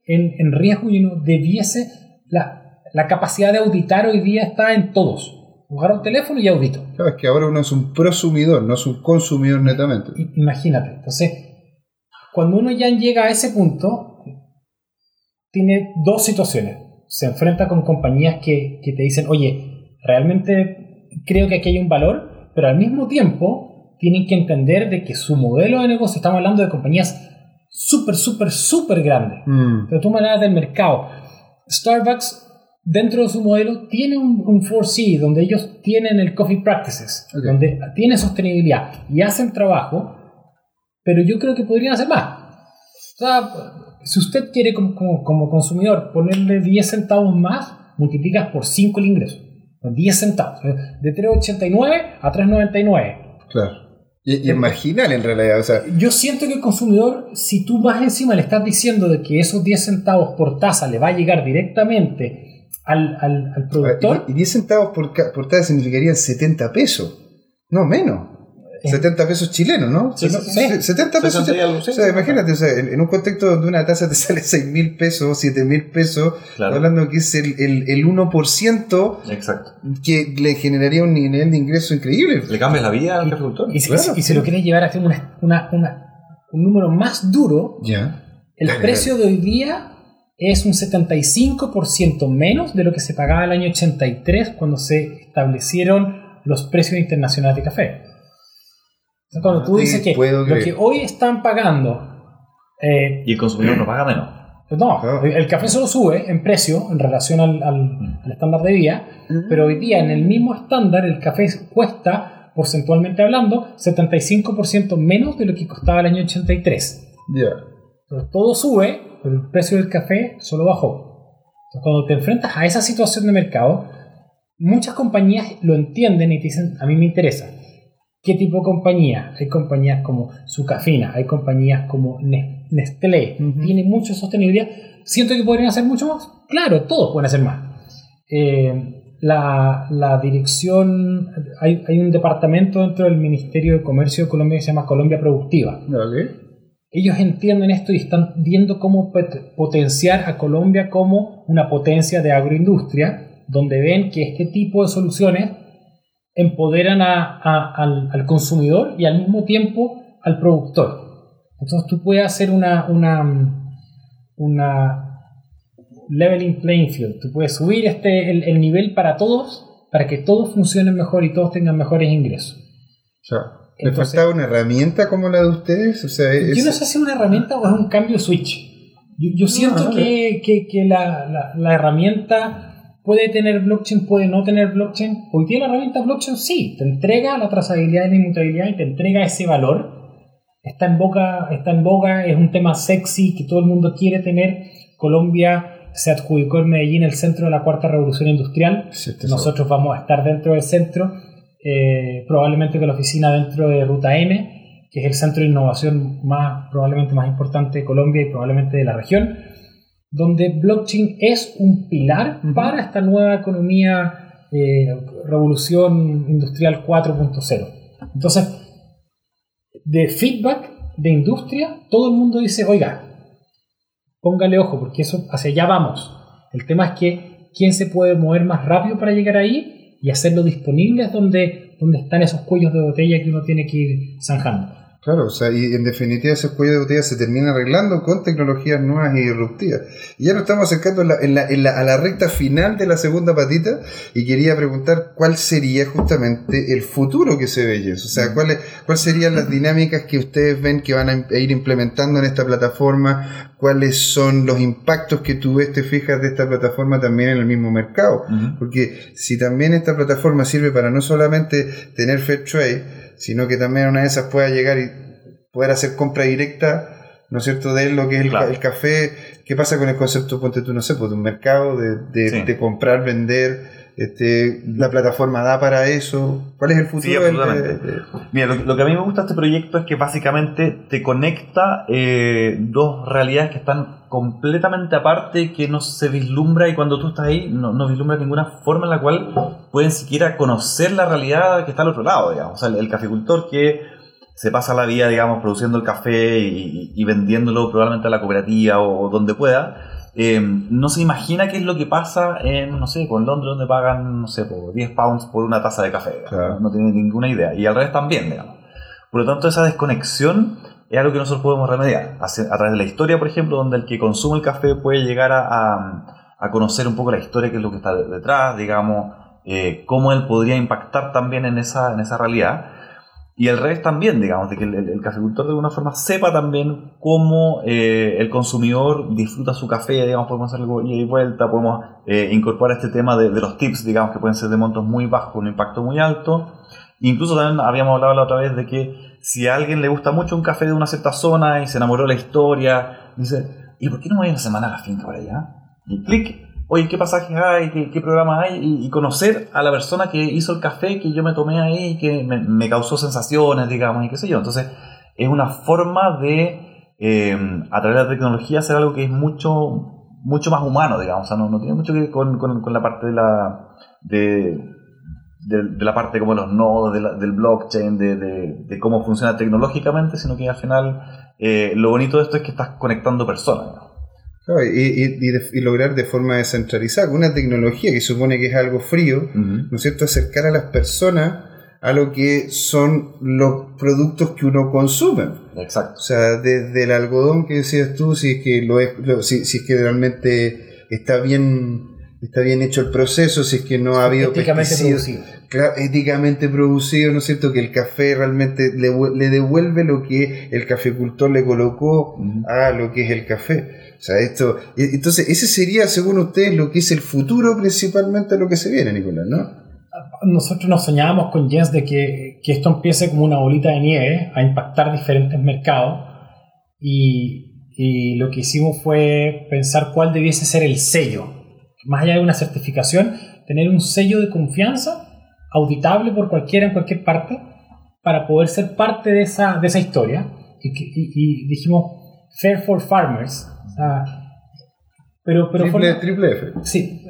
en, en riesgo y uno debiese, la, la capacidad de auditar hoy día está en todos. Jugar un teléfono y audito. Claro, es que ahora uno es un prosumidor, no es un consumidor netamente. Imagínate. Entonces, cuando uno ya llega a ese punto, tiene dos situaciones. Se enfrenta con compañías que, que te dicen, oye, realmente creo que aquí hay un valor, pero al mismo tiempo tienen que entender de que su modelo de negocio, estamos hablando de compañías súper, súper, súper grandes. Mm. Pero tú maneras del mercado. Starbucks, dentro de su modelo, tiene un, un 4C, donde ellos tienen el Coffee Practices, Ok. donde tiene sostenibilidad y hacen trabajo, pero yo creo que podrían hacer más. O sea, si usted quiere como, como- como consumidor ponerle 10 centavos más, multiplicas por 5 el ingreso. 10 centavos. De 3,89 a 3,99. Claro. Y, y es marginal en realidad, o sea, Yo siento que el consumidor, si tú más encima le estás diciendo de que esos 10 centavos por taza le va a llegar directamente al, al, al productor, y, y 10 centavos por, por taza significarían 70 pesos. No, menos. Eh. 70 pesos chilenos, ¿no? Sí, sí, sí. 70 pesos. 60 y algo, sí. o sea, imagínate, o sea, en, un contexto donde una taza te sale 6 mil pesos, 7 mil pesos, Claro. hablando que es el, el, el 1% Exacto. que le generaría un nivel de ingreso increíble. Le cambias la vida al cafecultor. y, si, claro. y si lo quieres llevar a hacer una, una- una- un número más duro, Ya. el precio de hoy día es un 75% menos de lo que se pagaba el año 83 cuando se establecieron los precios internacionales de café. Cuando tú dices que puedo lo creer. que hoy están pagando eh, Y el consumidor no paga menos. No, Claro. el café solo sube en precio en relación al, al- al estándar de vida, pero hoy día en el mismo estándar el café cuesta, porcentualmente hablando, 75% menos de lo que costaba el año 83. Ya. Entonces, todo sube, pero el precio del café solo bajó. Entonces, cuando te enfrentas a esa situación de mercado, muchas compañías lo entienden y te dicen, a mí me interesa. ¿Qué tipo de compañía? Hay compañías como Sucafina, hay compañías como Nes- Nestlé, Ujú. tiene mucha sostenibilidad. Siento que podrían hacer mucho más. Claro, todos pueden hacer más. Eh, la, la dirección, hay, hay un departamento dentro del Ministerio de Comercio de Colombia que se llama Colombia Productiva Dale. ellos entienden esto y están viendo cómo pot- potenciar a Colombia como una potencia de agroindustria, donde ven que este tipo de soluciones empoderan a- a- al, al consumidor y al mismo tiempo al productor. Entonces tú puedes hacer una, una, una leveling playing field, tú puedes subir este, el, el nivel para todos, para que todos funcionen mejor y todos tengan mejores ingresos. Sea, ¿Le faltaba una herramienta como la de ustedes? O sea, es- Yo no sé si es una herramienta o es un cambio switch. Yo, yo siento que, que- que la, la- la herramienta puede tener blockchain, puede no tener blockchain. Hoy día la herramienta blockchain sí, te entrega la trazabilidad y la inmutabilidad y te entrega ese valor. Está en, boca, está en boga, es un tema sexy que todo el mundo quiere tener. Colombia se adjudicó en Medellín el centro de la cuarta revolución industrial. Sí, este Nosotros vamos a estar dentro del centro, eh, probablemente con la oficina dentro de Ruta M, que es el centro de innovación más, probablemente más importante de Colombia y probablemente de la región, donde blockchain es un pilar para esta nueva economía, eh, revolución industrial 4.0. Entonces, de feedback de industria, todo el mundo dice, oiga, póngale ojo, porque eso hacia allá vamos. El tema es que quién se puede mover más rápido para llegar ahí y hacerlo disponible es donde, donde están esos cuellos de botella que uno tiene que ir zanjando. Claro, o sea, y en definitiva esos cuellos de botella se terminan arreglando con tecnologías nuevas y disruptivas. Y ya nos estamos acercando en la- en la- en la- a la recta final de la segunda patita y quería preguntar cuál sería justamente el futuro que se ve, Jens. O sea, cuáles cuáles serían las dinámicas que ustedes ven que van a ir implementando en esta plataforma, cuáles son los impactos que tú ves, te fijas, de esta plataforma también en el mismo mercado. Ujú. Porque si también esta plataforma sirve para no solamente tener fair trade, sino que también una de esas pueda llegar y poder hacer compra directa, ¿no es cierto?, de lo que es el, Claro. el café. ¿Qué pasa con el concepto, ponte tú, no sé, pues de un mercado, de, de- Sí. de comprar, vender? Este, la plataforma da para eso. ¿Cuál es el futuro? Sí, absolutamente. de- de- Mira, lo, lo que a mí me gusta de este proyecto es que básicamente te conecta eh, dos realidades que están completamente aparte, que no se vislumbra y cuando tú estás ahí no, no vislumbra ninguna forma en la cual pueden siquiera conocer la realidad que está al otro lado, digamos. O sea, el, el caficultor que se pasa la vida, digamos, produciendo el café y, y vendiéndolo probablemente a la cooperativa o donde pueda, eh, no se imagina qué es lo que pasa en, no sé, con Londres, donde pagan, no sé, por 10 pounds por una taza de café. Claro. No tiene ninguna idea. Y al revés también, digamos. Por lo tanto, esa desconexión es algo que nosotros podemos remediar. A través de la historia, por ejemplo, donde el que consume el café puede llegar a, a- a conocer un poco la historia, qué es lo que está de- detrás, digamos, eh, cómo él podría impactar también en esa, en esa realidad. Y el revés también, digamos, de que el, el- el de alguna forma sepa también cómo eh, el consumidor disfruta su café, digamos, podemos hacer algo ida y vuelta, podemos eh, incorporar este tema de, de los tips, digamos, que pueden ser de montos muy bajos, un impacto muy alto. Incluso también habíamos hablado la otra vez de que si a alguien le gusta mucho un café de una cierta zona y se enamoró de la historia, dice, ¿y por qué no voy una semana a la finca por allá? Y clic, oye, ¿qué pasajes hay? ¿Qué, qué programas hay? Y, conocer a la persona que hizo el café que yo me tomé ahí que me, causó sensaciones, digamos, y qué sé yo. Entonces, es una forma de, eh, a través de la tecnología, hacer algo que es mucho, mucho más humano, digamos. O sea, no, tiene mucho que ver con, la parte de la... De, la parte como los nodos de del blockchain, de cómo funciona tecnológicamente, sino que al final eh, lo bonito de esto es que estás conectando personas. Y, y- y de- y lograr de forma descentralizada, con una tecnología que supone que es algo frío, ¿no es cierto? Acercar a las personas a lo que son los productos que uno consume. Exacto. O sea, desde el algodón que decías tú, si es que lo es, lo- si, si es que realmente está bien, está bien hecho el proceso, si es que no ha habido pesticidas, producido. Claro, éticamente producido, ¿no es cierto? Que el café realmente le, le devuelve lo que el cafecultor le colocó a lo que es el café. O sea, esto, entonces ese sería, según ustedes, lo que es el futuro principalmente lo que se viene, Nicolás, ¿no? Nosotros nos soñábamos con Jens de que, que esto empiece como una bolita de nieve a impactar diferentes mercados y, y lo que hicimos fue pensar cuál debiese ser el sello. Más allá de una certificación, tener un sello de confianza auditable por cualquiera en cualquier parte para poder ser parte de esa, de esa historia. Y, y- y dijimos Fair for Farmers. o sea, pero, pero triple, fue- triple F. Sí,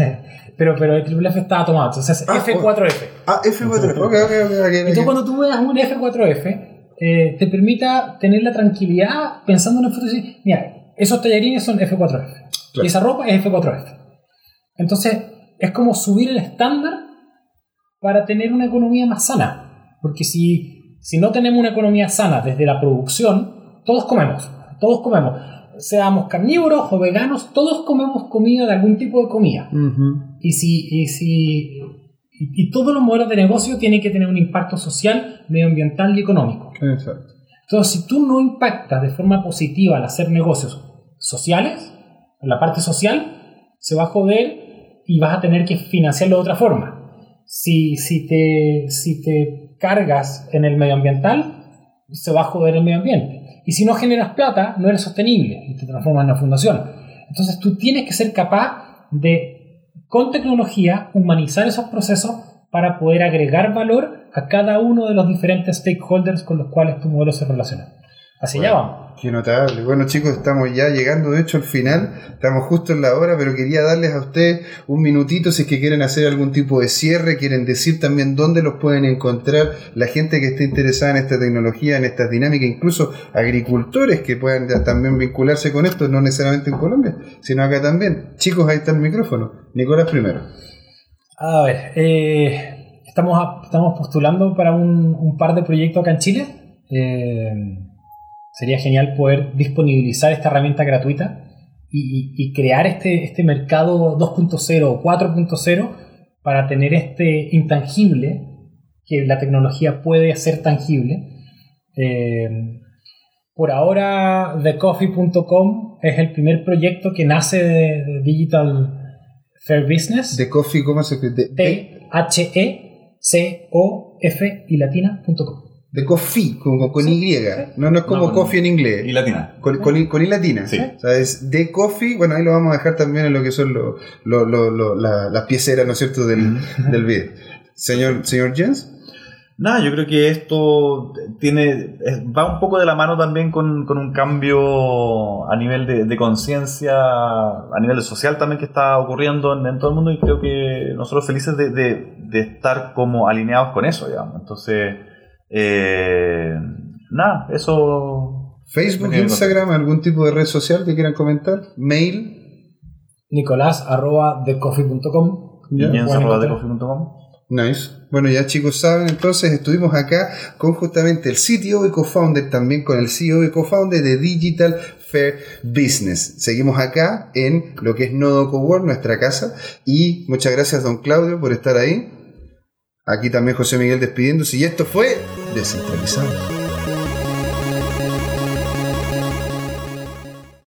pero, pero el triple F estaba tomado, entonces Ah, F4F. Ah, F4. Ok, ok, ok. Entonces cuando tú veas un F4F, eh, te permita tener la tranquilidad pensando en el futuro y decir, mira, esos tallarines son F4F Claro. y esa ropa es F4F. Entonces es como subir el estándar para tener una economía más sana, porque si, si no tenemos una economía sana desde la producción, todos comemos, todos comemos. Seamos carnívoros o veganos, todos comemos comida de algún tipo de comida. Y si, y si y, y todos los modelos de negocio tienen que tener un impacto social, medioambiental y económico. Exacto. Entonces, si tú no impactas de forma positiva al hacer negocios sociales, en la parte social, se va a joder y vas a tener que financiarlo de otra forma. Si, si, te, si te cargas en el medioambiental, se va a joder el medio ambiente. Y si no generas plata, no eres sostenible y te transformas en una fundación. Entonces tú tienes que ser capaz de, con tecnología, humanizar esos procesos para poder agregar valor a cada uno de los diferentes stakeholders con los cuales tu modelo se relaciona. Así ya vamos. Qué notable. Bueno, chicos, estamos ya llegando, de hecho, al final. Estamos justo en la hora, pero quería darles a ustedes un minutito si es que quieren hacer algún tipo de cierre, quieren decir también dónde los pueden encontrar la gente que esté interesada en esta tecnología, en estas dinámicas, incluso agricultores que puedan también vincularse con esto, no necesariamente en Colombia, sino acá también. Chicos, ahí está el micrófono. Nicolás primero. A ver, eh, estamos, estamos postulando para un, un par de proyectos acá en Chile. Eh, sería genial poder disponibilizar esta herramienta gratuita y, crear este, este mercado 2.0 o 4.0 para tener este intangible que la tecnología puede hacer tangible. Eh, por ahora, thecoffee.com es el primer proyecto que nace de, de Digital Fair Business. De Coffee, ¿cómo se escribe? T-H-E-C-O-F y latina.com. de Coffee, como con Y. No, no es como No, con- coffee en inglés. Y latina. Con, con I- con I latina. Sí. O sea, es de coffee. Bueno, ahí lo vamos a dejar también en lo que son lo- lo- lo- lo- la- las pieceras, ¿no es cierto?, del, del video. Señor, señor Jens. Nada, yo creo que esto tiene va un poco de la mano también con, con un cambio a nivel de, de conciencia, a nivel social también que está ocurriendo en, en todo el mundo y creo que nosotros felices de, de- de estar como alineados con eso, digamos. Entonces, eh, nada, eso... Facebook, Instagram, algún tipo de red social que quieran comentar. Mail. Nicolás arroba piensa.decoffee.com. Nice. Bueno, ya chicos saben, entonces estuvimos acá con justamente el CTO y co-founder, también con el CEO y co-founder de Digital Fair Business. Seguimos acá en lo que es Nodo Cowork, nuestra casa. Y muchas gracias, don Claudio, por estar ahí. Aquí también José Miguel despidiéndose. Y esto fue Descentralizado.